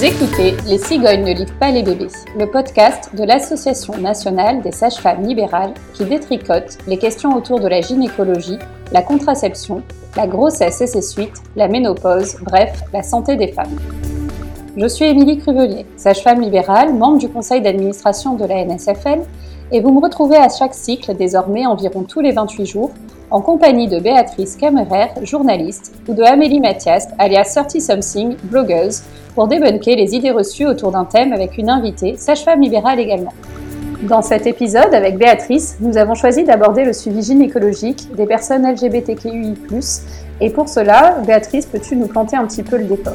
Vous écoutez Les cigognes ne livrent pas les bébés, le podcast de l'Association nationale des sages-femmes libérales qui détricote les questions autour de la gynécologie, la contraception, la grossesse et ses suites, la ménopause, bref, la santé des femmes. Je suis Émilie Cruvelier, sage-femme libérale, membre du conseil d'administration de la NSFL, et vous me retrouvez à chaque cycle, désormais environ tous les 28 jours, en compagnie de Béatrice Camerer, journaliste, ou de Amélie Mathias, alias 30 Something, blogueuse, pour débunker les idées reçues autour d'un thème avec une invitée, sage-femme libérale également. Dans cet épisode, avec Béatrice, nous avons choisi d'aborder le suivi gynécologique des personnes LGBTQI+. Et pour cela, Béatrice, peux-tu nous planter un petit peu le décor?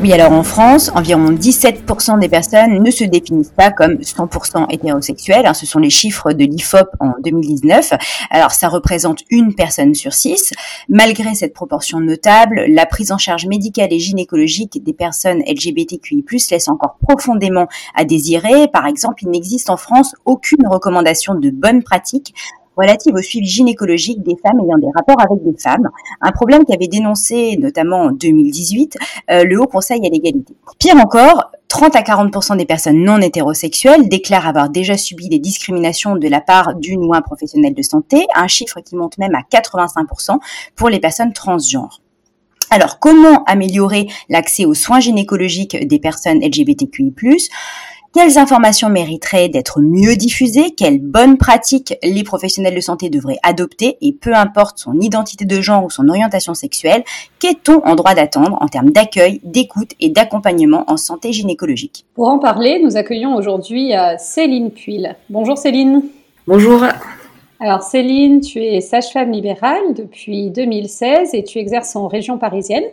Oui, alors en France, environ 17% des personnes ne se définissent pas comme 100% hétérosexuelles. Hein, ce sont les chiffres de l'IFOP en 2019. Alors ça représente une personne sur six. Malgré cette proportion notable, la prise en charge médicale et gynécologique des personnes LGBTQI+, laisse encore profondément à désirer. Par exemple, il n'existe en France aucune recommandation de bonne pratique relative au suivi gynécologique des femmes ayant des rapports avec des femmes, un problème qui avait dénoncé notamment en 2018 euh, le Haut Conseil à l'égalité. Pire encore, 30 à 40% des personnes non hétérosexuelles déclarent avoir déjà subi des discriminations de la part d'une ou un professionnel de santé, un chiffre qui monte même à 85% pour les personnes transgenres. Alors, comment améliorer l'accès aux soins gynécologiques des personnes LGBTQI+, quelles informations mériteraient d'être mieux diffusées? Quelles bonnes pratiques les professionnels de santé devraient adopter? Et peu importe son identité de genre ou son orientation sexuelle, qu'est-on en droit d'attendre en termes d'accueil, d'écoute et d'accompagnement en santé gynécologique? Pour en parler, nous accueillons aujourd'hui euh, Céline Puil. Bonjour Céline. Bonjour. Alors Céline, tu es sage-femme libérale depuis 2016 et tu exerces en région parisienne.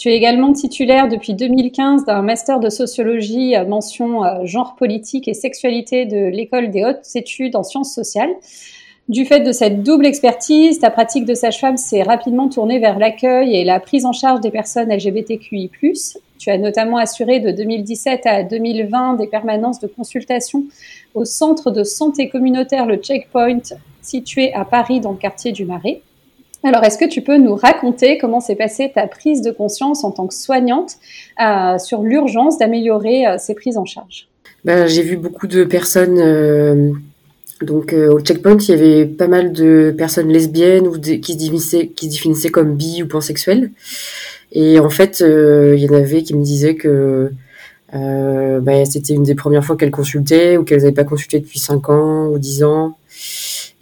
Tu es également titulaire depuis 2015 d'un master de sociologie mention euh, genre politique et sexualité de l'école des hautes études en sciences sociales. Du fait de cette double expertise, ta pratique de sage-femme s'est rapidement tournée vers l'accueil et la prise en charge des personnes LGBTQI+. Tu as notamment assuré de 2017 à 2020 des permanences de consultation au centre de santé communautaire le Checkpoint situé à Paris dans le quartier du Marais. Alors, est-ce que tu peux nous raconter comment s'est passée ta prise de conscience en tant que soignante euh, sur l'urgence d'améliorer euh, ces prises en charge? Ben, J'ai vu beaucoup de personnes. Euh, donc, au checkpoint, il y avait pas mal de personnes lesbiennes ou qui, se définissaient, comme bi ou pansexuelles. Et en fait, il y en avait qui me disaient que ben, c'était une des premières fois qu'elles consultaient ou qu'elles n'avaient pas consulté depuis 5 ans ou 10 ans.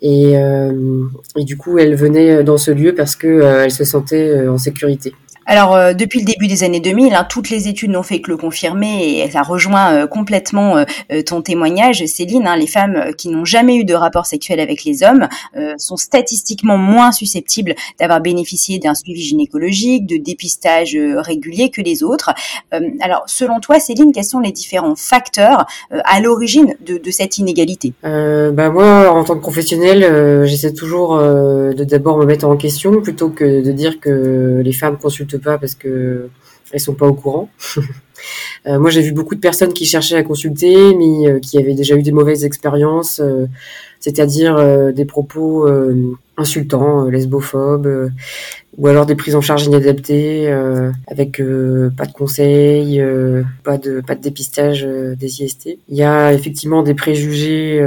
Et, euh, et, du coup, elle venait dans ce lieu parce que euh, se sentait euh, en sécurité. Alors, euh, depuis le début des années 2000, hein, toutes les études n'ont fait que le confirmer et ça rejoint euh, complètement euh, ton témoignage, Céline. Hein, les femmes qui n'ont jamais eu de rapport sexuel avec les hommes sont statistiquement moins susceptibles d'avoir bénéficié d'un suivi gynécologique, de dépistage régulier que les autres. alors, selon toi, Céline, quels sont les différents facteurs à l'origine de, de, cette inégalité? Bah Moi, en tant que professionnelle, j'essaie toujours de d'abord me mettre en question plutôt que de dire que les femmes consultent pas parce que elles sont pas au courant. Euh, moi, j'ai vu beaucoup de personnes qui cherchaient à consulter, mais euh, qui avaient déjà eu des mauvaises expériences, euh, c'est-à-dire des propos insultants, lesbophobes, ou alors des prises en charge inadaptées, avec pas de conseils, pas de pas de dépistage des IST. Il y a effectivement des préjugés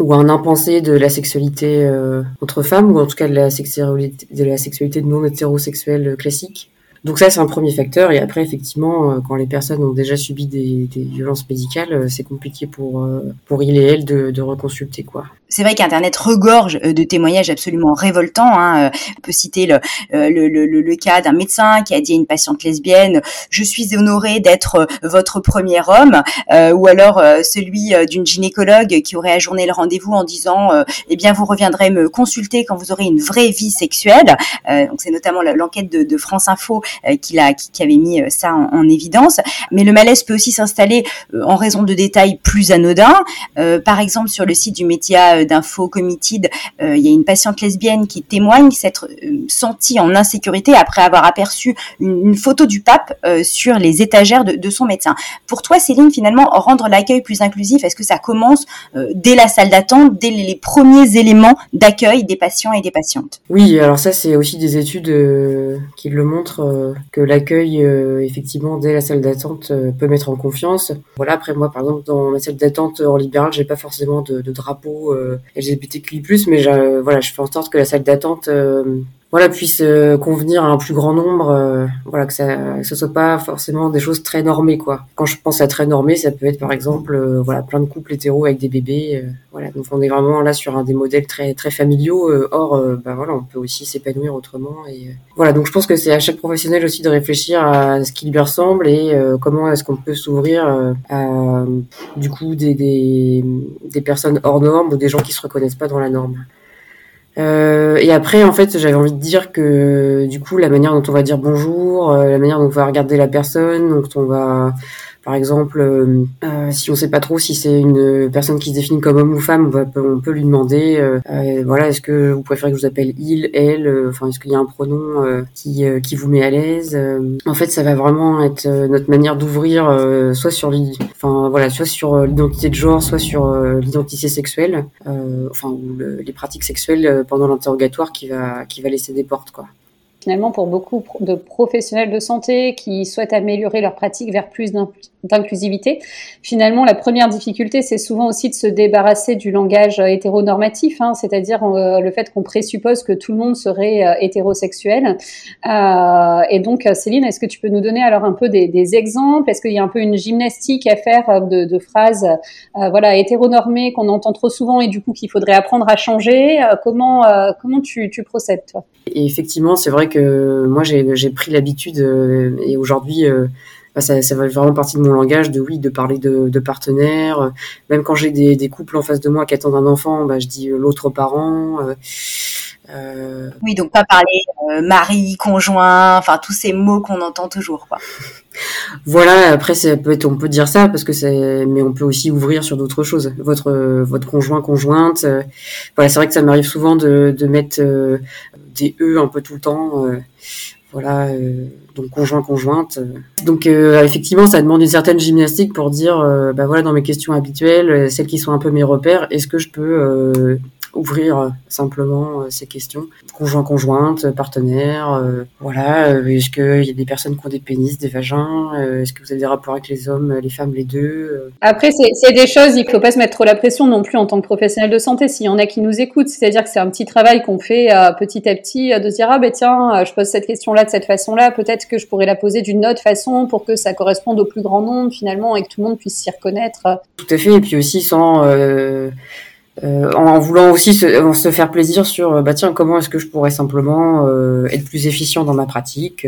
ou un impensé de la sexualité entre femmes, ou en tout cas de la sexualité, de la sexualité non hétérosexuelle classique. Donc ça, c'est un premier facteur. Et après, effectivement, euh, quand les personnes ont déjà subi des, violences médicales, euh, c'est compliqué pour euh, pour il et elle de, de reconsulter quoi. C'est vrai qu'Internet regorge de témoignages absolument révoltants. Hein. On peut citer le, le, le, le cas d'un médecin qui a dit à une patiente lesbienne "Je suis honoré d'être votre premier homme", ou alors celui d'une gynécologue qui aurait ajourné le rendez-vous en disant "Eh bien, vous reviendrez me consulter quand vous aurez une vraie vie sexuelle". donc c'est notamment l'enquête de France Info euh, qui, qui, avait mis euh, ça en, évidence. Mais le malaise peut aussi s'installer euh, en raison de détails plus anodins. par exemple, sur le site du média d'info Committed, il y a une patiente lesbienne qui témoigne s'être sentie en insécurité après avoir aperçu une, photo du pape sur les étagères de, son médecin. Pour toi, Céline, finalement, rendre l'accueil plus inclusif, est-ce que ça commence dès la salle d'attente, dès les premiers éléments d'accueil des patients et des patientes? Oui, alors ça, c'est aussi des études qui le montrent que l'accueil, effectivement, dès la salle d'attente, peut mettre en confiance. Voilà. Après, moi, par exemple, dans ma salle d'attente en libéral, j'ai pas forcément de, de drapeau LGBTQI+, mais voilà, je fais en sorte que la salle d'attente voilà puisse euh, convenir à un plus grand nombre euh, voilà que ça que ce soit pas forcément des choses très normées quoi. Quand je pense à très normé ça peut être par exemple euh, voilà plein de couples hétéros avec des bébés voilà. Donc on est vraiment là sur un des modèles très très familiaux or bah voilà on peut aussi s'épanouir autrement et voilà. Donc je pense que c'est à chaque professionnel aussi de réfléchir à ce qui lui ressemble et comment est-ce qu'on peut s'ouvrir à du coup des, des des personnes hors normes ou des gens qui se reconnaissent pas dans la norme euh, et après, en fait, j'avais envie de dire que du coup, la manière dont on va dire bonjour, euh, la manière dont on va regarder la personne, dont on va par exemple, euh, euh, si on sait pas trop si c'est une personne qui se définit comme homme ou femme, on, va, on peut lui demander, euh, voilà, est-ce que vous préférez que je vous appelle il, elle, enfin, est-ce qu'il y a un pronom qui, qui vous met à l'aise En fait, ça va vraiment être notre manière d'ouvrir, soit sur soit sur l'identité de genre, soit sur l'identité sexuelle, enfin les pratiques sexuelles pendant l'interrogatoire qui va qui va laisser des portes, quoi finalement pour beaucoup de professionnels de santé qui souhaitent améliorer leur pratique vers plus d'inclusivité. Finalement, la première difficulté, c'est souvent aussi de se débarrasser du langage euh, hétéronormatif, hein, c'est-à-dire euh, le fait qu'on présuppose que tout le monde serait euh, hétérosexuel. Et donc, Céline, est-ce que tu peux nous donner alors un peu des, exemples? Est-ce qu'il y a un peu une gymnastique à faire de, phrases, voilà, hétéronormées qu'on entend trop souvent et du coup qu'il faudrait apprendre à changer? Comment comment tu, procèdes effectivement, c'est vrai que moi j'ai pris l'habitude et aujourd'hui ça, ça va vraiment partie de mon langage de oui de parler de, de partenaires. Même quand j'ai des, des, couples en face de moi qui attendent un enfant bah, je dis euh, l'autre parent euh, euh... Oui, donc pas parler euh, mari, conjoint, enfin tous ces mots qu'on entend toujours, quoi. Voilà. Après, ça peut être, on peut dire ça parce que c'est, mais on peut aussi ouvrir sur d'autres choses. Votre votre conjoint, conjointe. Euh, voilà, c'est vrai que ça m'arrive souvent de, de mettre des e un peu tout le temps. voilà donc conjoint conjointe. Donc euh, effectivement, ça demande une certaine gymnastique pour dire, euh, bah voilà, dans mes questions habituelles, euh, celles qui sont un peu mes repères, est-ce que je peux ouvrir euh, simplement euh, ces questions. Conjoint, conjointe, partenaire, euh, voilà. Est-ce qu'il y a des personnes qui ont des pénis, des vagins Est-ce que vous avez des rapports avec les hommes, les femmes, les deux Après, c'est des choses, il ne faut pas se mettre trop la pression non plus en tant que professionnel de santé. S'il y en a qui nous écoutent, c'est-à-dire que c'est un petit travail qu'on fait petit à petit de se dire ah ben tiens, je pose cette question-là de cette façon-là, peut-être que je pourrais la poser d'une autre façon pour que ça corresponde au plus grand nombre finalement et que tout le monde puisse s'y reconnaître. Tout à fait, et puis aussi sans euh, en voulant aussi se, se, faire plaisir sur euh, bah tiens comment est-ce que je pourrais simplement euh, être plus efficient dans ma pratique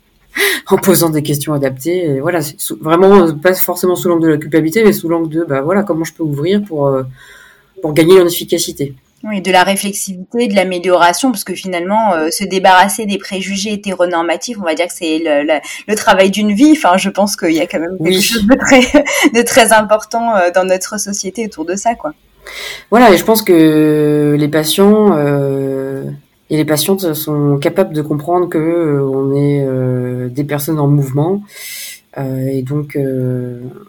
en posant des questions adaptées et voilà vraiment pas forcément sous l'angle de la culpabilité mais sous l'angle de bah voilà comment je peux ouvrir pour pour gagner en efficacité oui, de la réflexivité, de l'amélioration, parce que finalement, se débarrasser des préjugés hétéronormatifs, on va dire que c'est le, le, travail d'une vie. Enfin, je pense qu'il y a quand même quelque chose de très, de très important dans notre société autour de ça, quoi. Voilà, et je pense que les patients euh, et les patientes sont capables de comprendre que euh, on est euh, des personnes en mouvement. Et donc,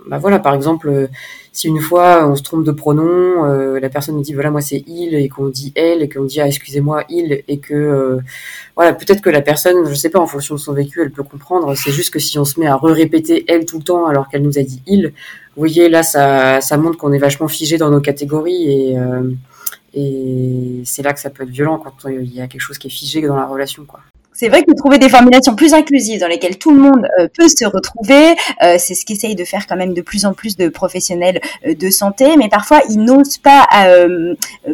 bah voilà, par exemple, si une fois on se trompe de pronom, la personne nous dit voilà moi c'est il et qu'on dit elle et qu'on dit ah excusez-moi il et que voilà peut-être que la personne je sais pas en fonction de son vécu elle peut comprendre. C'est juste que si on se met à re-répéter elle tout le temps alors qu'elle nous a dit il, vous voyez, là, ça, ça montre qu'on est vachement figé dans nos catégories et, euh, et c'est là que ça peut être violent quand il y a quelque chose qui est figé dans la relation, quoi. C'est vrai que trouver des formulations plus inclusives dans lesquelles tout le monde euh, peut se retrouver, euh, c'est ce qu'essayent de faire quand même de plus en plus de professionnels euh, de santé, mais parfois ils n'osent pas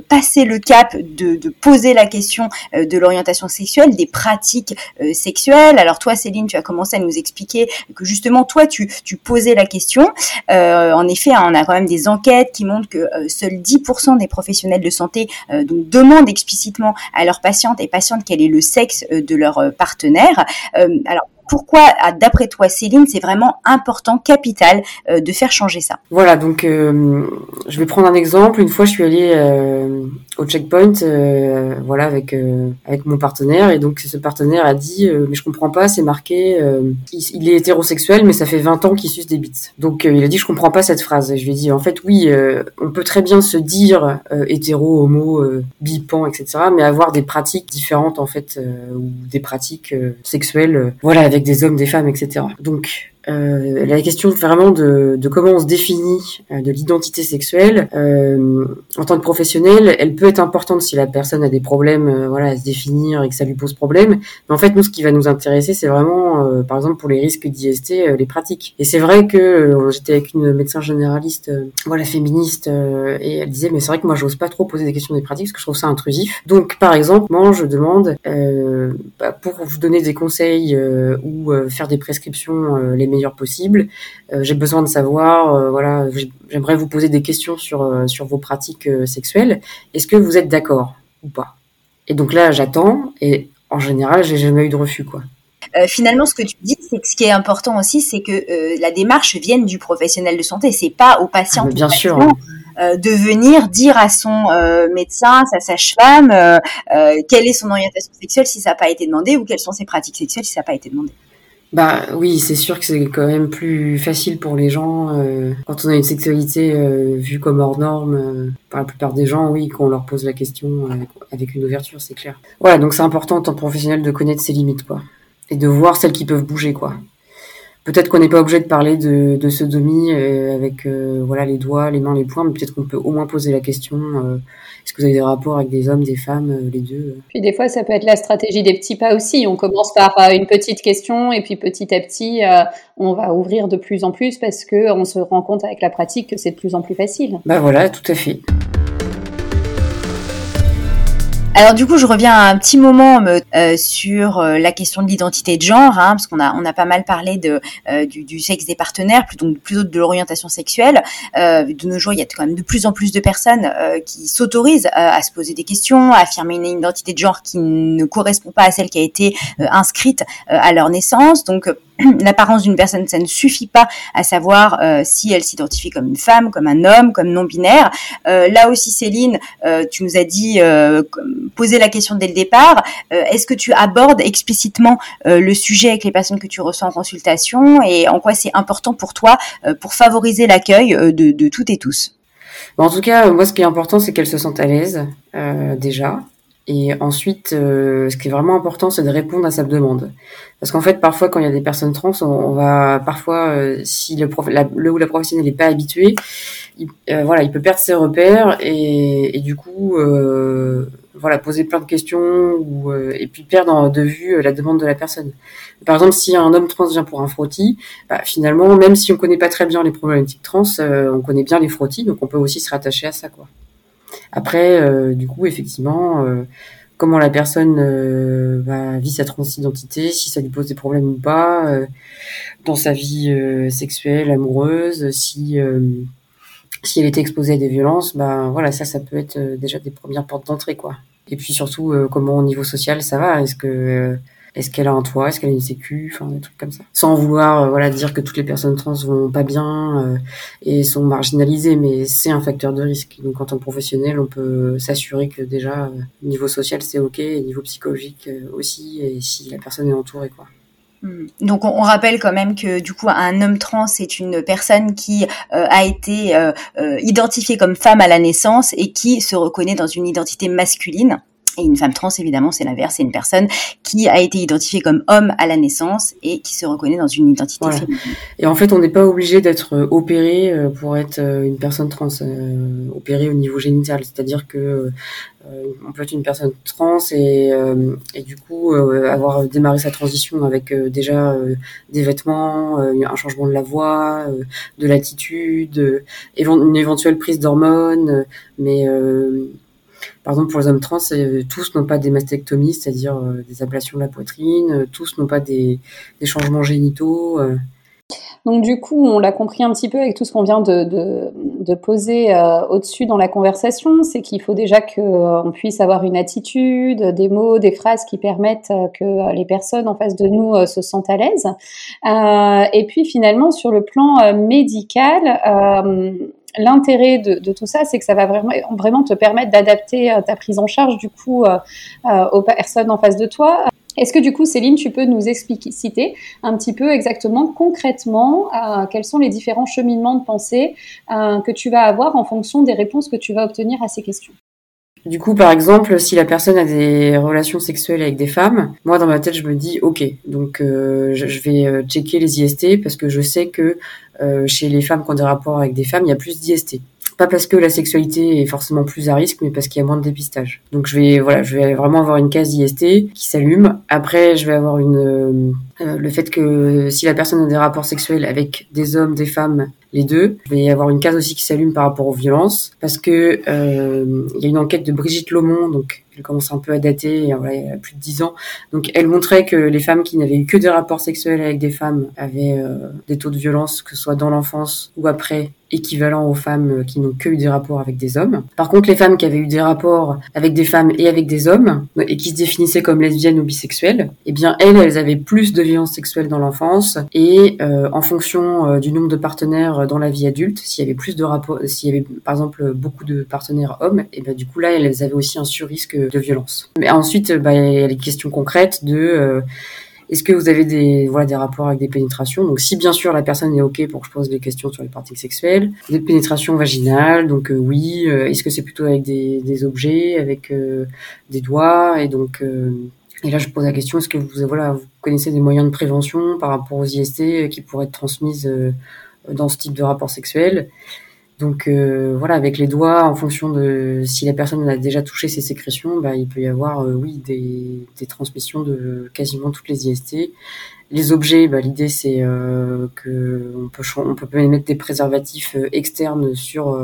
passer le cap de, poser la question de l'orientation sexuelle, des pratiques sexuelles. Alors toi, Céline, tu as commencé à nous expliquer que justement toi, tu, posais la question. en effet, on a quand même des enquêtes qui montrent que seuls 10% des professionnels de santé demandent explicitement à leurs patientes et patientes quel est le sexe de leur partenaires. Euh, alors pourquoi, d'après toi, Céline, c'est vraiment important, capital, de faire changer ça? Voilà, donc je vais prendre un exemple. Une fois, je suis allée au checkpoint, voilà, avec avec mon partenaire, et donc ce partenaire a dit, mais je comprends pas, c'est marqué, il, est hétérosexuel, mais ça fait 20 ans qu'il suce des bites. Donc il a dit, je comprends pas cette phrase. Et je lui ai dit, en fait, oui, on peut très bien se dire hétéro, homo, bipan, etc., mais avoir des pratiques différentes en fait, ou des pratiques sexuelles, voilà, avec des hommes, des femmes, etc. Donc euh, la question vraiment de, de, comment on se définit euh, de l'identité sexuelle euh, en tant que professionnel, elle peut être importante si la personne a des problèmes, euh, voilà, à se définir et que ça lui pose problème. Mais en fait, nous, ce qui va nous intéresser, c'est vraiment, par exemple, pour les risques d'IST, les pratiques. Et c'est vrai que j'étais avec une médecin généraliste, voilà, féministe, et elle disait, mais c'est vrai que moi, j'ose pas trop poser des questions des pratiques parce que je trouve ça intrusif. Donc, par exemple, moi, je demande bah, pour vous donner des conseils ou faire des prescriptions les meilleures possibles. Euh, j'ai besoin de savoir, euh, voilà, j'aimerais vous poser des questions sur euh, sur vos pratiques sexuelles. Est-ce que vous êtes d'accord ou pas? Et donc là, j'attends et en général, j'ai jamais eu de refus, quoi. finalement, ce que tu dis, c'est que ce qui est important aussi, c'est que la démarche vienne du professionnel de santé. C'est pas au patient. Ah, bien sûr. de venir dire à son médecin, sa sage-femme, quelle est son orientation sexuelle si ça n'a pas été demandé ou quelles sont ses pratiques sexuelles si ça n'a pas été demandé. Bah oui, c'est sûr que c'est quand même plus facile pour les gens euh, quand on a une sexualité euh, vue comme hors norme. Euh, par la plupart des gens, oui, qu'on leur pose la question avec, une ouverture, c'est clair. Voilà, donc c'est important en tant que professionnel de connaître ses limites, quoi, et de voir celles qui peuvent bouger, quoi. Peut-être qu'on n'est pas obligé de parler de, de sodomie avec voilà les doigts, les mains, les poings, mais peut-être qu'on peut au moins poser la question est-ce que vous avez des rapports avec des hommes, des femmes, euh, les deux euh Puis des fois, ça peut être la stratégie des petits pas aussi. On commence par euh, une petite question et puis petit à petit, on va ouvrir de plus en plus parce que on se rend compte avec la pratique que c'est de plus en plus facile. Bah voilà, tout à fait. Alors du coup, je reviens un petit moment euh, sur euh, la question de l'identité de genre, hein, parce qu'on a on a pas mal parlé de euh, du, du, sexe des partenaires, plutôt plutôt de l'orientation sexuelle. de nos jours, il y a quand même de plus en plus de personnes qui s'autorisent à se poser des questions, à affirmer une identité de genre qui ne correspond pas à celle qui a été inscrite à leur naissance. Donc l'apparence d'une personne, ça ne suffit pas à savoir euh, si elle s'identifie comme une femme, comme un homme, comme non binaire. Euh, là aussi, Céline, euh, tu nous as dit poser la question dès le départ. Est-ce que tu abordes explicitement le sujet avec les personnes que tu reçois en consultation et en quoi c'est important pour toi pour favoriser l'accueil de, de, toutes et tous? En tout cas, moi, ce qui est important, c'est qu'elles se sentent à l'aise déjà. Et ensuite, ce qui est vraiment important, c'est de répondre à sa demande. Parce qu'en fait, parfois, quand il y a des personnes trans, on, va parfois, euh, si le, prof, le ou la professionnelle n'est pas habitué, il, euh, voilà, il peut perdre ses repères et, et du coup, euh, voilà, poser plein de questions ou, et puis perdre de vue la demande de la personne. Par exemple, si un homme trans vient pour un frottis, bah, finalement, même si on connaît pas très bien les problématiques trans, on connaît bien les frottis, donc on peut aussi se rattacher à ça, quoi. Après, du coup, effectivement comment la personne euh, vit sa transidentité, si ça lui pose des problèmes ou pas euh, dans sa vie euh, sexuelle, amoureuse, si si elle était exposée à des violences, ben voilà, ça, ça peut être déjà des premières portes d'entrée, quoi. Et puis surtout, comment au niveau social ça va? Est-ce que est-ce qu'elle a un toit? Est-ce qu'elle a une sécu? Enfin, des trucs comme ça. Sans vouloir, euh, dire que toutes les personnes trans vont pas bien euh, et sont marginalisées, mais c'est un facteur de risque. Donc, en tant que professionnel, on peut s'assurer que déjà, euh, niveau social, c'est ok, et niveau psychologique aussi, et si la personne est entourée, quoi. Hmm. Donc on, rappelle quand même que du coup un homme trans est une personne qui a été identifiée comme femme à la naissance et qui se reconnaît dans une identité masculine. Et une femme trans, évidemment, c'est l'inverse. C'est une personne qui a été identifiée comme homme à la naissance et qui se reconnaît dans une identité féminine. Et en fait, on n'est pas obligé d'être euh, opéré euh, pour être euh, une personne trans, opéré au niveau génital. C'est-à-dire que on peut être une personne trans et, et du coup avoir démarré sa transition avec déjà des vêtements, un changement de la voix, de l'attitude, une éventuelle prise d'hormones, mais par exemple, pour les hommes trans, euh, tous n'ont pas des mastectomies, c'est-à-dire euh, des ablations de la poitrine, euh, tous n'ont pas des, changements génitaux. Donc du coup, on l'a compris un petit peu avec tout ce qu'on vient de, poser au-dessus dans la conversation, c'est qu'il faut déjà qu'on puisse avoir une attitude, des mots, des phrases qui permettent que les personnes en face de nous se sentent à l'aise. et puis finalement, sur le plan médical, l'intérêt de, tout ça, c'est que ça va vraiment, te permettre d'adapter ta prise en charge du coup aux personnes en face de toi. Est-ce que du coup, Céline, tu peux nous expliquer, citer un petit peu exactement, concrètement, euh, quels sont les différents cheminements de pensée euh, que tu vas avoir en fonction des réponses que tu vas obtenir à ces questions? Du coup, par exemple, si la personne a des relations sexuelles avec des femmes, moi dans ma tête, je me dis ok, donc euh, je vais checker les IST parce que je sais que chez les femmes qui ont des rapports avec des femmes, il y a plus d'IST pas parce que la sexualité est forcément plus à risque, mais parce qu'il y a moins de dépistage. Donc je vais voilà, je vais vraiment avoir une case IST qui s'allume. Après, je vais avoir une euh, euh, le fait que si la personne a des rapports sexuels avec des hommes, des femmes, les deux, je vais avoir une case aussi qui s'allume par rapport aux violences, parce que euh, il y a une enquête de Brigitte Lomont, donc elle commence un peu à dater, voilà, il y a plus de dix ans. Donc elle montrait que les femmes qui n'avaient eu que des rapports sexuels avec des femmes avaient des taux de violence, que ce soit dans l'enfance ou après, équivalent aux femmes qui n'ont que eu des rapports avec des hommes. Par contre, les femmes qui avaient eu des rapports avec des femmes et avec des hommes et qui se définissaient comme lesbiennes ou bisexuelles, eh bien elles, elles avaient plus de violences sexuelles dans l'enfance et euh, en fonction euh, du nombre de partenaires dans la vie adulte, s'il y avait plus de rapports, s'il y avait par exemple beaucoup de partenaires hommes, et eh ben du coup là, elles avaient aussi un surrisque de violence. Mais ensuite, bah, il y a les questions concrètes de euh, est-ce que vous avez des, voilà, des rapports avec des pénétrations? Donc, si bien sûr la personne est OK pour que je pose des questions sur les parties sexuelles, des pénétrations vaginales, donc euh, oui. Euh, est-ce que c'est plutôt avec des, des objets, avec euh, des doigts? Et donc, et là, je pose la question est-ce que vous, voilà, vous connaissez des moyens de prévention par rapport aux IST qui pourraient être transmises dans ce type de rapport sexuel? Donc euh, voilà, avec les doigts, en fonction de si la personne a déjà touché ses sécrétions, bah, il peut y avoir euh, oui des, des, transmissions de quasiment toutes les IST. Les objets, bah, l'idée c'est euh, que on peut on peut mettre des préservatifs euh, externes sur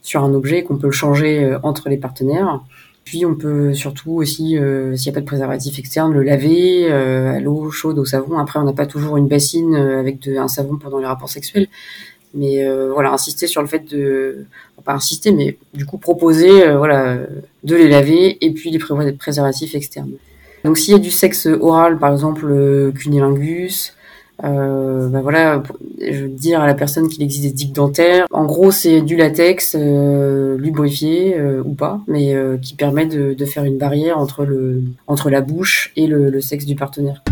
sur un objet qu'on peut changer entre les partenaires. Puis on peut surtout aussi, s'il n'y a pas de préservatif externe, le laver à l'eau chaude, au savon. Après, on n'a pas toujours une bassine avec de, un savon pendant les rapports sexuels. Mais euh, voilà, insister sur le fait de, pas insister, mais du coup proposer, euh, voilà, de les laver et puis les prévoir des préservatifs externes. Donc s'il y a du sexe oral, par exemple euh, cunilingus, euh, bah voilà, je veux dire à la personne qu'il existe des digues dentaires. En gros, c'est du latex euh, lubrifié ou pas, mais qui permet de, de, faire une barrière entre le entre la bouche et le, le sexe du partenaire.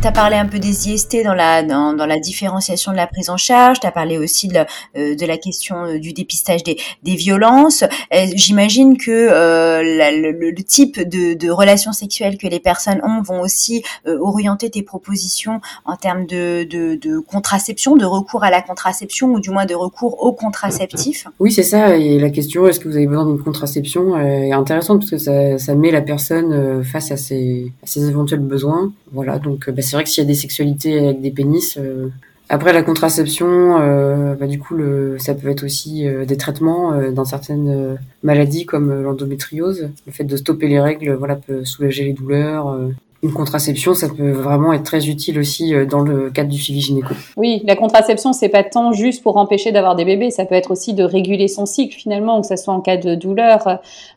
Tu as parlé un peu des IST dans la, dans, la différenciation de la prise en charge, tu as parlé aussi de, euh, de la question euh, du dépistage des, des violences. Euh, j'imagine que le, type de, de, relations sexuelles que les personnes ont vont aussi orienter tes propositions en termes de, de, contraception, de recours à la contraception ou du moins de recours au contraceptif. Oui, c'est ça. Et la question, est-ce que vous avez besoin d'une contraception, est intéressante parce que ça, ça met la personne face à ses, ses éventuels besoins. Voilà, donc bah, c'est vrai que s'il y a des sexualités avec des pénis, euh, après la contraception, euh, bah, du coup, ça peut être aussi euh, des traitements dans certaines maladies comme l'endométriose. Le fait de stopper les règles, voilà, peut soulager les douleurs une contraception, ça peut vraiment être très utile aussi euh, dans le cadre du suivi gynéco. Oui, la contraception, c'est pas tant juste pour empêcher d'avoir des bébés, ça peut être aussi de réguler son cycle finalement, que ce soit en cas de douleur,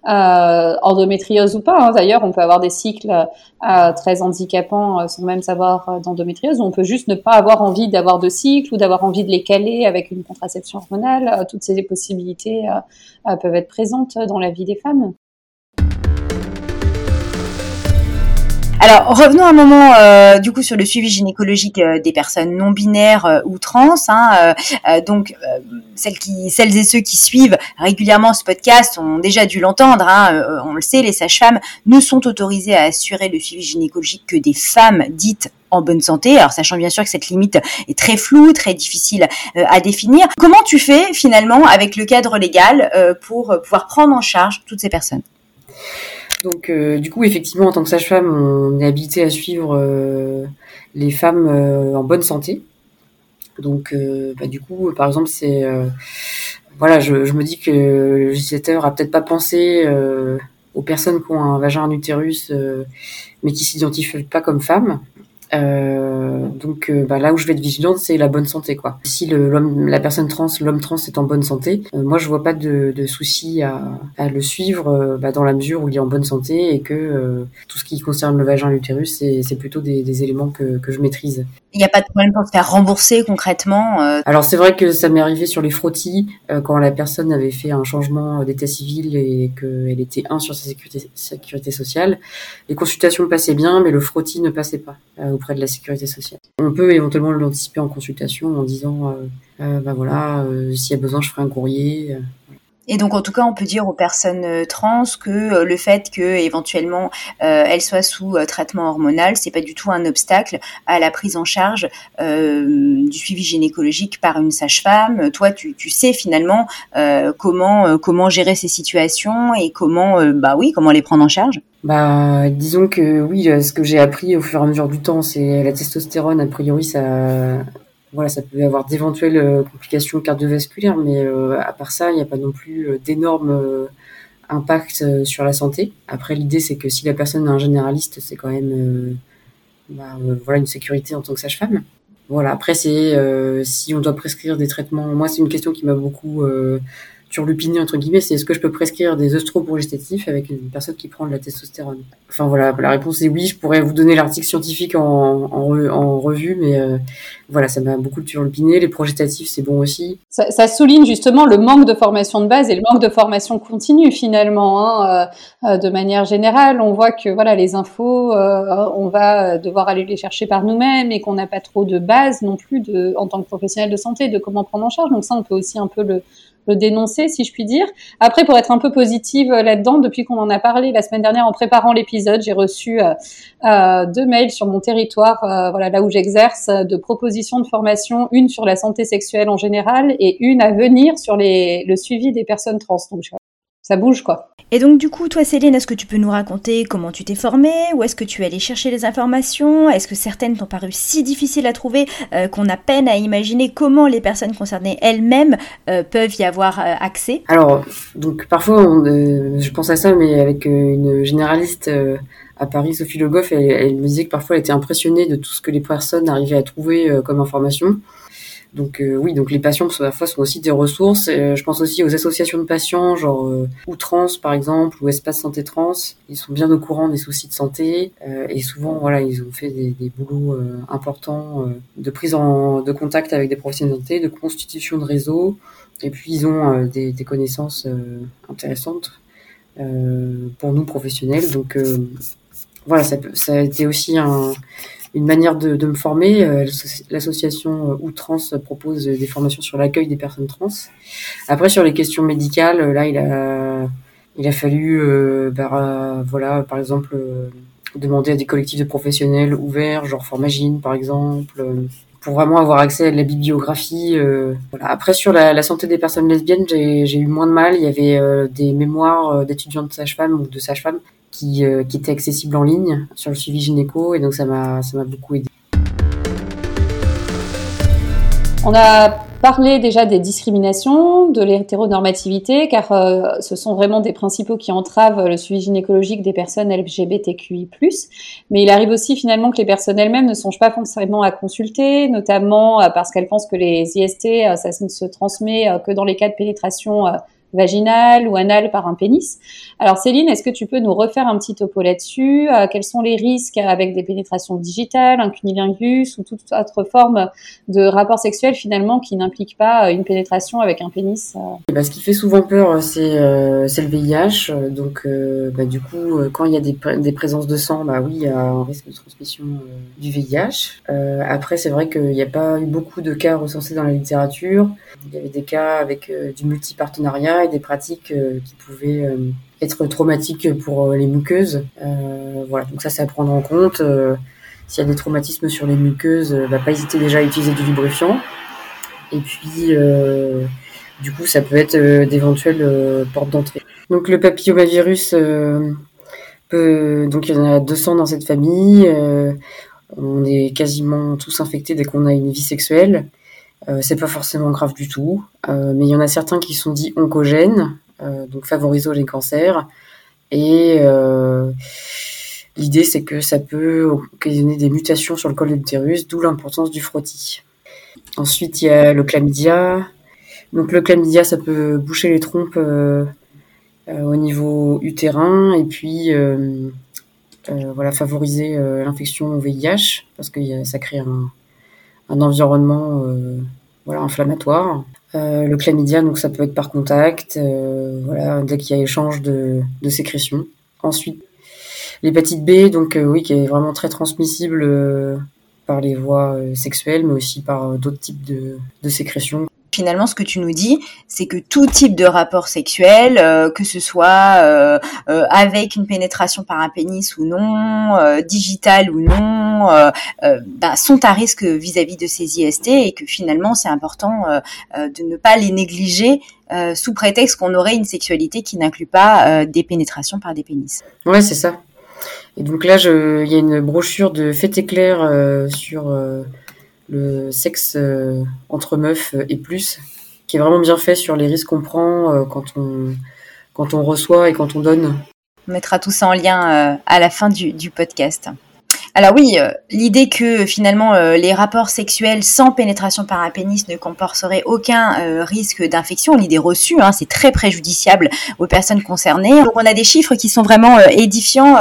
euh, endométriose ou pas. Hein. D'ailleurs, on peut avoir des cycles euh, très handicapants euh, sans même savoir euh, d'endométriose, on peut juste ne pas avoir envie d'avoir de cycle ou d'avoir envie de les caler avec une contraception hormonale. toutes ces possibilités peuvent être présentes dans la vie des femmes. Alors revenons un moment euh, du coup sur le suivi gynécologique euh, des personnes non binaires euh, ou trans. Hein, donc celles qui, celles et ceux qui suivent régulièrement ce podcast ont déjà dû l'entendre. Hein, on le sait, les sages-femmes ne sont autorisées à assurer le suivi gynécologique que des femmes dites en bonne santé. Alors sachant bien sûr que cette limite est très floue, très difficile à définir. Comment tu fais finalement avec le cadre légal pour pouvoir prendre en charge toutes ces personnes? Donc, euh, du coup, effectivement, en tant que sage-femme, on est habilité à suivre euh, les femmes euh, en bonne santé. Donc, bah, du coup, par exemple, c'est voilà, je, je, me dis que le législateur a peut-être pas pensé aux personnes qui ont un vagin, un utérus, mais qui s'identifient pas comme femmes. Euh, donc euh, bah, là où je vais être vigilante, c'est la bonne santé, quoi. Si l'homme, la personne trans, l'homme trans est en bonne santé, euh, moi je vois pas de, de souci à, à, le suivre bah, dans la mesure où il est en bonne santé et que tout ce qui concerne le vagin, l'utérus, c'est, c'est plutôt des, des, éléments que, que je maîtrise. Il n'y a pas de problème pour se faire rembourser concrètement Alors c'est vrai que ça m'est arrivé sur les frottis quand la personne avait fait un changement d'état civil et qu'elle était un sur sa sécurité, sociale. Les consultations passaient bien, mais le frottis ne passait pas auprès de la sécurité sociale. On peut éventuellement l'anticiper en consultation en disant, euh, euh bah voilà, euh, s'il y a besoin, je ferai un courrier. Euh, et donc, en tout cas, on peut dire aux personnes trans que le fait que éventuellement euh, elles soient sous traitement hormonal, c'est pas du tout un obstacle à la prise en charge euh, du suivi gynécologique par une sage-femme. Toi, tu, tu, sais finalement euh, comment comment gérer ces situations et comment bah oui comment les prendre en charge. Bah, disons que oui, euh, ce que j'ai appris au fur et à mesure du temps, c'est la testostérone. A priori, ça, voilà, ça peut avoir d'éventuelles euh, complications cardiovasculaires, mais euh, à part ça, il n'y a pas non plus d'énormes impacts sur la santé. Après, l'idée, c'est que si la personne est un généraliste, c'est quand même, bah, voilà, une sécurité en tant que sage-femme. Voilà. Après, c'est si on doit prescrire des traitements. Moi, c'est une question qui m'a beaucoup turlupiner entre guillemets, c'est est-ce que je peux prescrire des œstroprogestatifs avec une personne qui prend de la testostérone? Enfin voilà, la réponse est oui. Je pourrais vous donner l'article scientifique en, revue, mais euh, voilà, ça m'a beaucoup turlupiné. Les progestatifs, c'est bon aussi. Ça, ça, souligne justement le manque de formation de base et le manque de formation continue finalement. Hein, euh, euh, de manière générale, on voit que voilà, les infos, on va devoir aller les chercher par nous-mêmes et qu'on n'a pas trop de base non plus de, en tant que professionnel de santé de comment prendre en charge. Donc ça, on peut aussi un peu le le dénoncer, si je puis dire. Après, pour être un peu positive euh, là-dedans, depuis qu'on en a parlé la semaine dernière en préparant l'épisode, j'ai reçu euh, euh deux mails sur mon territoire, euh, voilà là où j'exerce, de propositions de formation, une sur la santé sexuelle en général et une à venir sur le suivi des personnes trans. Donc ça bouge quoi. Et donc du coup, toi Céline, est-ce que tu peux nous raconter comment tu t'es formée Où est-ce que tu es allée chercher les informations? Est-ce que certaines t'ont paru si difficiles à trouver euh, qu'on a peine à imaginer comment les personnes concernées elles-mêmes euh, peuvent y avoir euh, accès? Alors, donc parfois, je pense à ça, mais avec une généraliste à Paris, Sophie Le Goff, elle, elle, me disait que parfois elle était impressionnée de tout ce que les personnes arrivaient à trouver comme information. Donc euh, oui, donc les patients parfois sont aussi des ressources. Euh, je pense aussi aux associations de patients, genre euh, ou trans par exemple, ou espace santé trans. Ils sont bien au courant des soucis de santé et souvent voilà, ils ont fait des, des boulots importants de prise en de contact avec des professionnels de santé, de constitution de réseau. Et puis ils ont des, des, connaissances intéressantes pour nous professionnels. Donc voilà, ça, ça a été aussi un une manière de, de me former. Euh, l'association euh, Outrans propose des formations sur l'accueil des personnes trans. Après, sur les questions médicales, là, il a, il a fallu, euh, bah, voilà, par exemple, demander à des collectifs de professionnels ouverts, genre Formagine, par exemple, pour vraiment avoir accès à la bibliographie. voilà. Après, sur la, santé des personnes lesbiennes, j'ai eu moins de mal. Il y avait des mémoires d'étudiants de sage-femme ou de sage-femme qui, euh, qui était accessible en ligne sur le suivi gynéco et donc ça m'a ça m'a beaucoup aidé. On a parlé déjà des discriminations, de l'hétéronormativité, car euh, ce sont vraiment des principaux qui entravent le suivi gynécologique des personnes LGBTQI+. Mais il arrive aussi finalement que les personnes elles-mêmes ne songent pas forcément à consulter, notamment euh, parce qu'elles pensent que les IST, ça ne se transmet que dans les cas de pénétration vaginale ou anale par un pénis. Alors Céline, est-ce que tu peux nous refaire un petit topo là-dessus? Euh, Quels sont les risques avec des pénétrations digitales, un cunilingus ou toute autre forme de rapport sexuel finalement qui n'implique pas euh, une pénétration avec un pénis euh? bah, Ce qui fait souvent peur, c'est le VIH. Donc bah, du coup, quand il y a des, des, présences de sang, bah oui, il y a un risque de transmission du VIH. après, c'est vrai qu'il n'y a pas eu beaucoup de cas recensés dans la littérature. Il y avait des cas avec du multipartenariat et des pratiques euh, qui pouvaient euh, être traumatiques pour euh, les muqueuses. voilà, donc ça c'est à prendre en compte. S'il y a des traumatismes sur les muqueuses, va pas hésiter déjà à utiliser du lubrifiant. Et puis, du coup, ça peut être d'éventuelles portes d'entrée. Donc le papillomavirus, donc il y en a 200 dans cette famille. on est quasiment tous infectés dès qu'on a une vie sexuelle. Euh, c'est pas forcément grave du tout, euh, mais il y en a certains qui sont dits oncogènes, euh, donc favorisant les cancers. Et L'idée, c'est que ça peut occasionner des mutations sur le col de l'utérus, d'où l'importance du frottis. Ensuite, il y a le chlamydia. Donc le chlamydia, ça peut boucher les trompes au niveau utérin et puis voilà favoriser l'infection au VIH parce que ça crée un, un environnement voilà inflammatoire. le chlamydia, donc ça peut être par contact, voilà dès qu'il y a échange de, de sécrétions. Ensuite, l'hépatite B, donc oui, qui est vraiment très transmissible par les voies sexuelles, mais aussi par d'autres types de sécrétions finalement, ce que tu nous dis, c'est que tout type de rapport sexuel, euh, que ce soit euh, euh, avec une pénétration par un pénis ou non, digital ou non, bah, sont à risque vis-à-vis de ces IST et que finalement, c'est important de ne pas les négliger sous prétexte qu'on aurait une sexualité qui n'inclut pas des pénétrations par des pénis. Ouais, c'est ça. Et donc là, il y a une brochure de Fête éclair sur le sexe euh, entre meufs et plus, qui est vraiment bien fait sur les risques qu'on prend euh, quand on quand on reçoit et quand on donne. On mettra tout ça en lien euh, à la fin du, du podcast. Alors oui, l'idée que finalement les rapports sexuels sans pénétration par un pénis ne comporteraient aucun risque d'infection, l'idée reçue, hein, c'est très préjudiciable aux personnes concernées. Donc on a des chiffres qui sont vraiment édifiants,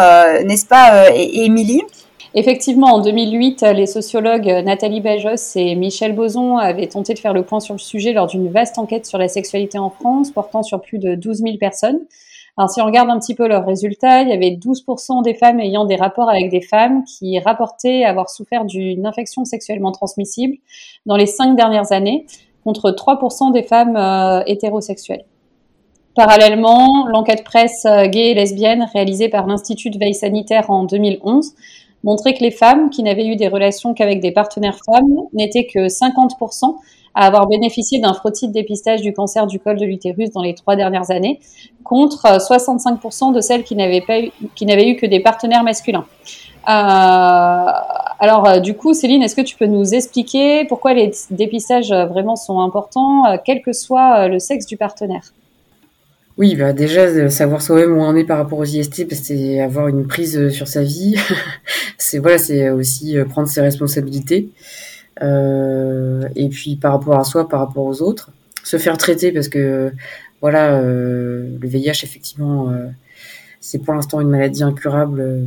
n'est-ce pas, Émilie? Effectivement, en 2008, les sociologues Nathalie Bajos et Michel Boson avaient tenté de faire le point sur le sujet lors d'une vaste enquête sur la sexualité en France, portant sur plus de 12 000 personnes. Alors, si on regarde un petit peu leurs résultats, il y avait 12% des femmes ayant des rapports avec des femmes qui rapportaient avoir souffert d'une infection sexuellement transmissible dans les cinq dernières années, contre 3% des femmes euh, hétérosexuelles. Parallèlement, l'enquête presse euh, gay et lesbienne réalisée par l'Institut de veille sanitaire en 2011 montrait que les femmes qui n'avaient eu des relations qu'avec des partenaires femmes n'étaient que 50% à avoir bénéficié d'un frottis de dépistage du cancer du col de l'utérus dans les trois dernières années, contre 65% de celles qui n'avaient eu, que des partenaires masculins. Euh, alors, euh, du coup, Céline, est-ce que tu peux nous expliquer pourquoi les dépistages vraiment sont importants, euh, quel que soit le sexe du partenaire? Oui, bah déjà savoir soi-même où on est par rapport aux IST, bah, c'est avoir une prise euh, sur sa vie. c'est voilà, c'est aussi euh, prendre ses responsabilités. Euh, et puis par rapport à soi, par rapport aux autres, se faire traiter parce que voilà, le VIH effectivement, c'est pour l'instant une maladie incurable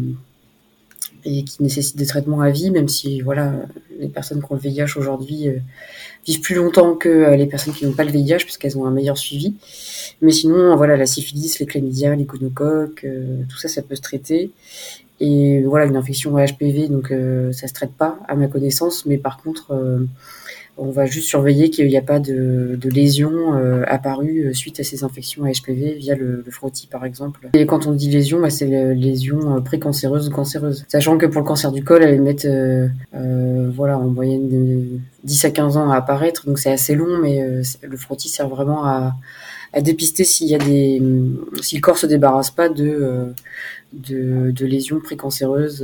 et qui nécessite des traitements à vie, même si voilà, les personnes qui ont le VIH aujourd'hui vivent plus longtemps que les personnes qui n'ont pas le VIH puisqu'elles ont un meilleur suivi. Mais sinon, voilà, la syphilis, les chlamydia, les gonocoques, euh, tout ça, ça peut se traiter. Et voilà, une infection HPV, donc euh, ça se traite pas, à ma connaissance. Mais par contre, euh, on va juste surveiller qu'il n'y a pas de, de lésions apparues suite à ces infections à HPV via le, le frottis, par exemple. Et quand on dit lésion, bah, c'est lésion précancéreuse ou cancéreuse. Sachant que pour le cancer du col, elles mettent voilà, en moyenne de 10 à 15 ans à apparaître, donc c'est assez long, mais le frottis sert vraiment à à dépister s'il y a des, si le corps se débarrasse pas de, euh, de, de lésions précancéreuses.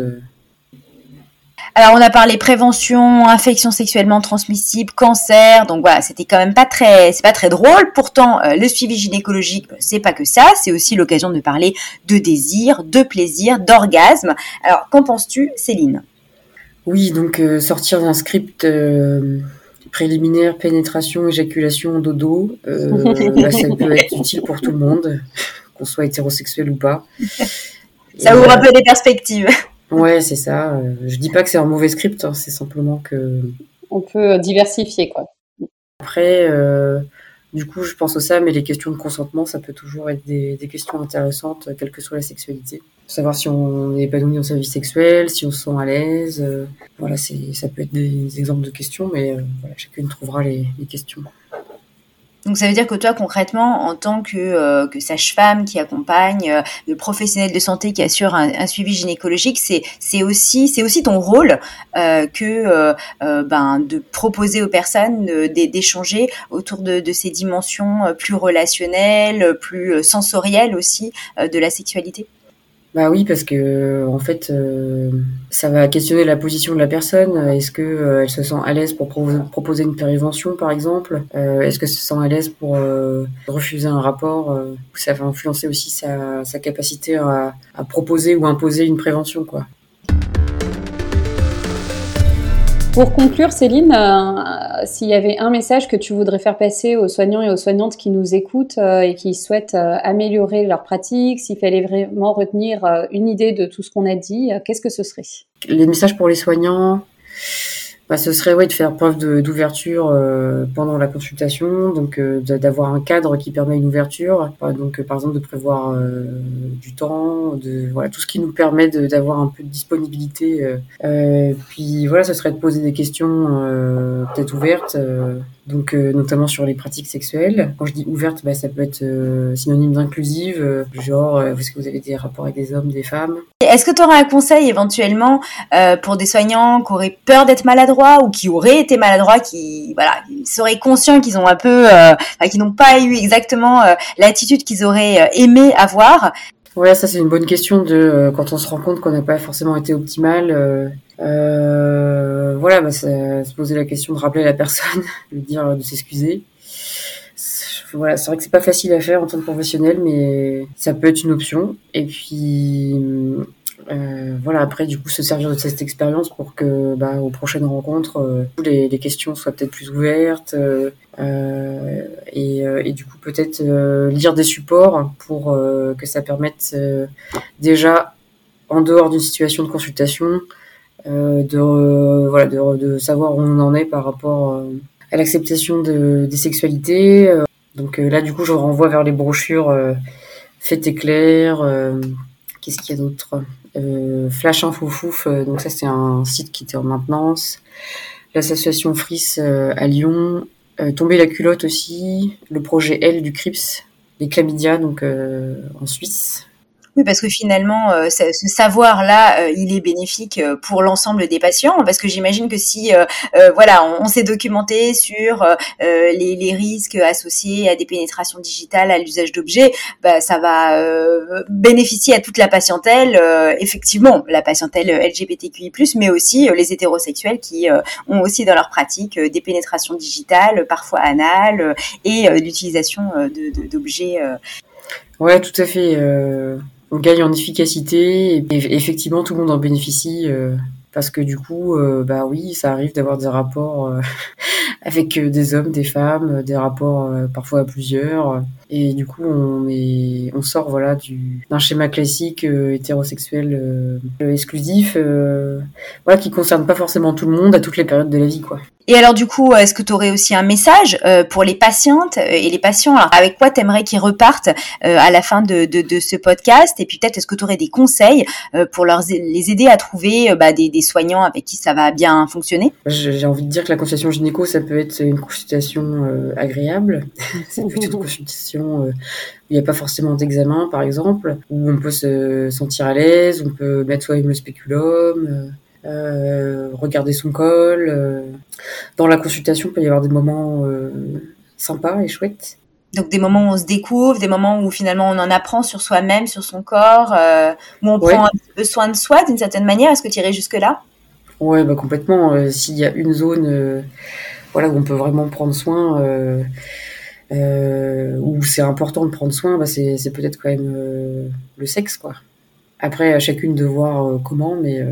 Alors on a parlé prévention, infection sexuellement transmissible, cancer. Donc voilà, c'était quand même pas très, c'est pas très drôle. Pourtant, euh, le suivi gynécologique, c'est pas que ça. C'est aussi l'occasion de parler de désir, de plaisir, d'orgasme. Alors qu'en penses-tu, Céline? Oui, donc euh, sortir d'un script préliminaire, pénétration, éjaculation, dodo, euh, ça peut être utile pour tout le monde, qu'on soit hétérosexuel ou pas. Ça ouvre un peu des perspectives. Ouais, c'est ça. Euh, je dis pas que c'est un mauvais script, hein, c'est simplement que. On peut diversifier, quoi. Après, euh, du coup, je pense au ça, mais les questions de consentement, ça peut toujours être des, des questions intéressantes, quelle que soit la sexualité. Savoir si on est épanoui dans sa vie sexuelle, si on se sent à l'aise. Euh, voilà, c'est, ça peut être des exemples de questions, mais euh, voilà, chacune trouvera les, les questions. Donc ça veut dire que toi concrètement, en tant que, euh, que sage-femme qui accompagne, euh, de professionnel de santé qui assure un, suivi gynécologique, c'est aussi ton rôle euh, que euh, euh, ben de proposer aux personnes d'échanger autour de ces dimensions plus relationnelles, plus sensorielles aussi de la sexualité. Bah oui, parce que en fait, euh, ça va questionner la position de la personne. Est-ce que euh, elle se sent à l'aise pour proposer une prévention, par exemple? Euh, Est-ce que se sent à l'aise pour refuser un rapport? Ça va influencer aussi sa, sa capacité à, à, proposer ou imposer une prévention, quoi. Pour conclure, Céline, euh, s'il y avait un message que tu voudrais faire passer aux soignants et aux soignantes qui nous écoutent euh, et qui souhaitent euh, améliorer leur pratique, s'il fallait vraiment retenir une idée de tout ce qu'on a dit, qu'est-ce que ce serait? Les messages pour les soignants, bah, ce serait ouais, de faire preuve d'ouverture euh, pendant la consultation, donc euh, d'avoir un cadre qui permet une ouverture, donc euh, par exemple de prévoir du temps, de voilà tout ce qui nous permet d'avoir un peu de disponibilité. puis voilà, ce serait de poser des questions peut-être ouvertes donc euh, notamment sur les pratiques sexuelles. Quand je dis ouverte, bah, ça peut être euh, synonyme d'inclusive, euh, genre est-ce que vous avez des rapports avec des hommes, des femmes? Est-ce que tu aurais un conseil éventuellement pour des soignants qui auraient peur d'être maladroits ou qui auraient été maladroits, qui voilà, seraient conscients qu'ils ont un peu, qui n'ont pas eu exactement l'attitude qu'ils auraient aimé avoir? Ouais, ça c'est une bonne question de quand on se rend compte qu'on n'a pas forcément été optimal. Euh, voilà, bah, se poser la question de rappeler la personne, de dire de s'excuser. Voilà, c'est vrai que c'est pas facile à faire en tant que professionnel, mais ça peut être une option. Et puis euh, voilà, après du coup se servir de cette expérience pour que bah, aux prochaines rencontres, euh, les, les, questions soient peut-être plus ouvertes euh, et, euh, et, du coup peut-être euh, lire des supports pour que ça permette déjà en dehors d'une situation de consultation euh, de, voilà, de, de, savoir où on en est par rapport euh, à l'acceptation de, des sexualités. Euh, donc là, du coup, je renvoie vers les brochures Faites éclair. Qu'est-ce qu'il y a d'autre? Flash Info Fouf. donc ça, c'est un site qui était en maintenance. L'association Fris à Lyon. Tomber la culotte aussi. Le projet L du CRIPS. Les chlamydia, donc en Suisse. Parce que finalement, euh, ce, savoir-là, euh, il est bénéfique euh, pour l'ensemble des patients, parce que j'imagine que si, voilà, on, s'est documenté sur les, risques associés à des pénétrations digitales, à l'usage d'objets, bah, ça va bénéficier à toute la patientèle, effectivement, la patientèle LGBTQI+, mais aussi les hétérosexuels qui ont aussi dans leur pratique des pénétrations digitales, parfois anales, et l'utilisation d'objets. Ouais, tout à fait on gagne en efficacité et, effectivement tout le monde en bénéficie euh, parce que du coup euh, bah oui ça arrive d'avoir des rapports euh, avec des hommes des femmes des rapports parfois à plusieurs et du coup on est on sort voilà du d'un schéma classique hétérosexuel exclusif voilà qui concerne pas forcément tout le monde à toutes les périodes de la vie quoi. Et alors du coup, est-ce que tu aurais aussi un message euh, pour les patientes euh, et les patients? Alors, Avec quoi tu aimerais qu'ils repartent euh, à la fin de, de, de ce podcast? Et puis peut-être est-ce que tu aurais des conseils pour leur, les aider à trouver bah, des, des, soignants avec qui ça va bien fonctionner? J'ai envie de dire que la consultation gynéco, ça peut être une consultation agréable. C'est plutôt une consultation où il n'y a pas forcément d'examen, par exemple, où on peut se sentir à l'aise, on peut mettre soi-même le spéculum. Euh, regarder son col. Euh, dans la consultation, il peut y avoir des moments euh, sympas et chouettes. Donc des moments où on se découvre, des moments où finalement on en apprend sur soi-même, sur son corps, où on prend un peu soin de soi d'une certaine manière. Est-ce que tu irais jusque-là? Ouais, bah complètement. S'il y a une zone voilà, où on peut vraiment prendre soin, où c'est important de prendre soin, bah, c'est peut-être quand même le sexe. quoi. Après, à chacune de voir comment, mais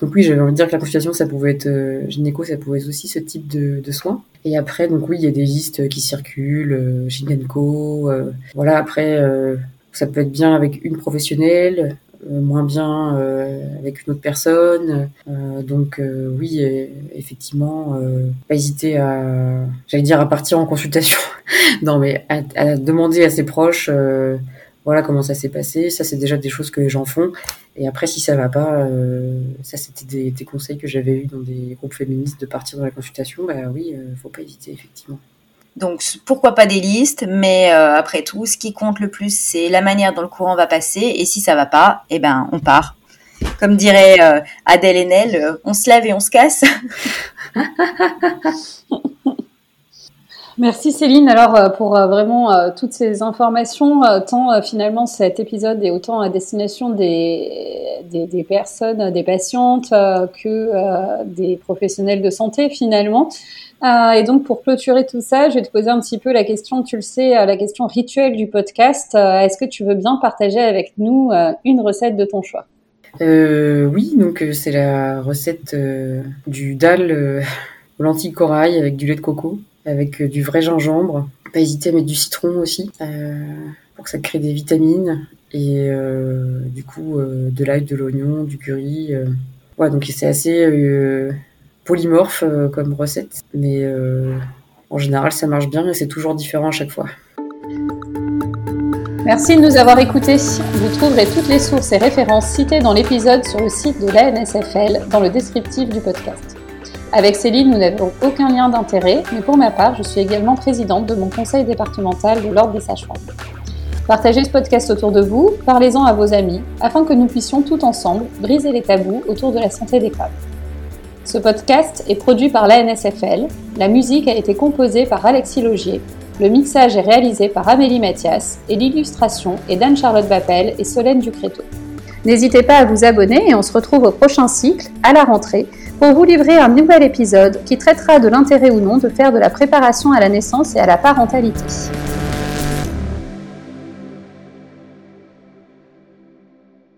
donc oui, j'avais envie de dire que la consultation, ça pouvait être euh, gynéco, ça pouvait être aussi ce type de, de, soins. Et après, donc oui, il y a des listes qui circulent, euh, gynéco. Euh, voilà, après, euh, ça peut être bien avec une professionnelle, moins bien avec une autre personne. donc oui, effectivement, pas hésiter à, j'allais dire à partir en consultation. non, mais à, demander à ses proches voilà comment ça s'est passé. Ça, c'est déjà des choses que les gens font. Et après, si ça va pas, euh, ça c'était des, conseils que j'avais eu dans des groupes féministes de partir dans la consultation. Bah oui, euh, faut pas hésiter effectivement. Donc pourquoi pas des listes, mais euh, après tout, ce qui compte le plus, c'est la manière dont le courant va passer. Et si ça va pas, eh ben on part. Comme dirait Adèle Haenel, on se lave et on se casse. Merci Céline. Alors euh, pour euh, vraiment euh, toutes ces informations, tant finalement cet épisode est autant à destination des, personnes, des patientes que des professionnels de santé finalement. et donc pour clôturer tout ça, je vais te poser un petit peu la question, tu le sais, la question rituelle du podcast. Est-ce que tu veux bien partager avec nous une recette de ton choix? Oui, donc c'est la recette du dalle aux lentilles corail avec du lait de coco avec euh, du vrai gingembre. Pas hésiter à mettre du citron aussi euh, pour que ça crée des vitamines et euh, du coup de l'ail, de l'oignon, du curry. Ouais, donc c'est assez polymorphe comme recette, mais en général ça marche bien et c'est toujours différent à chaque fois. Merci de nous avoir écoutés. Vous trouverez toutes les sources et références citées dans l'épisode sur le site de l'ANSFL dans le descriptif du podcast. Avec Céline, nous n'avons aucun lien d'intérêt, mais pour ma part, je suis également présidente de mon conseil départemental de l'Ordre des sages-femmes. Partagez ce podcast autour de vous, parlez-en à vos amis, afin que nous puissions tout ensemble briser les tabous autour de la santé des femmes. Ce podcast est produit par l'ANSFL, la musique a été composée par Alexis Logier, le mixage est réalisé par Amélie Mathias et l'illustration est d'Anne-Charlotte Bappel et Solène Ducréto. N'hésitez pas à vous abonner et on se retrouve au prochain cycle, à la rentrée, pour vous livrer un nouvel épisode qui traitera de l'intérêt ou non de faire de la préparation à la naissance et à la parentalité.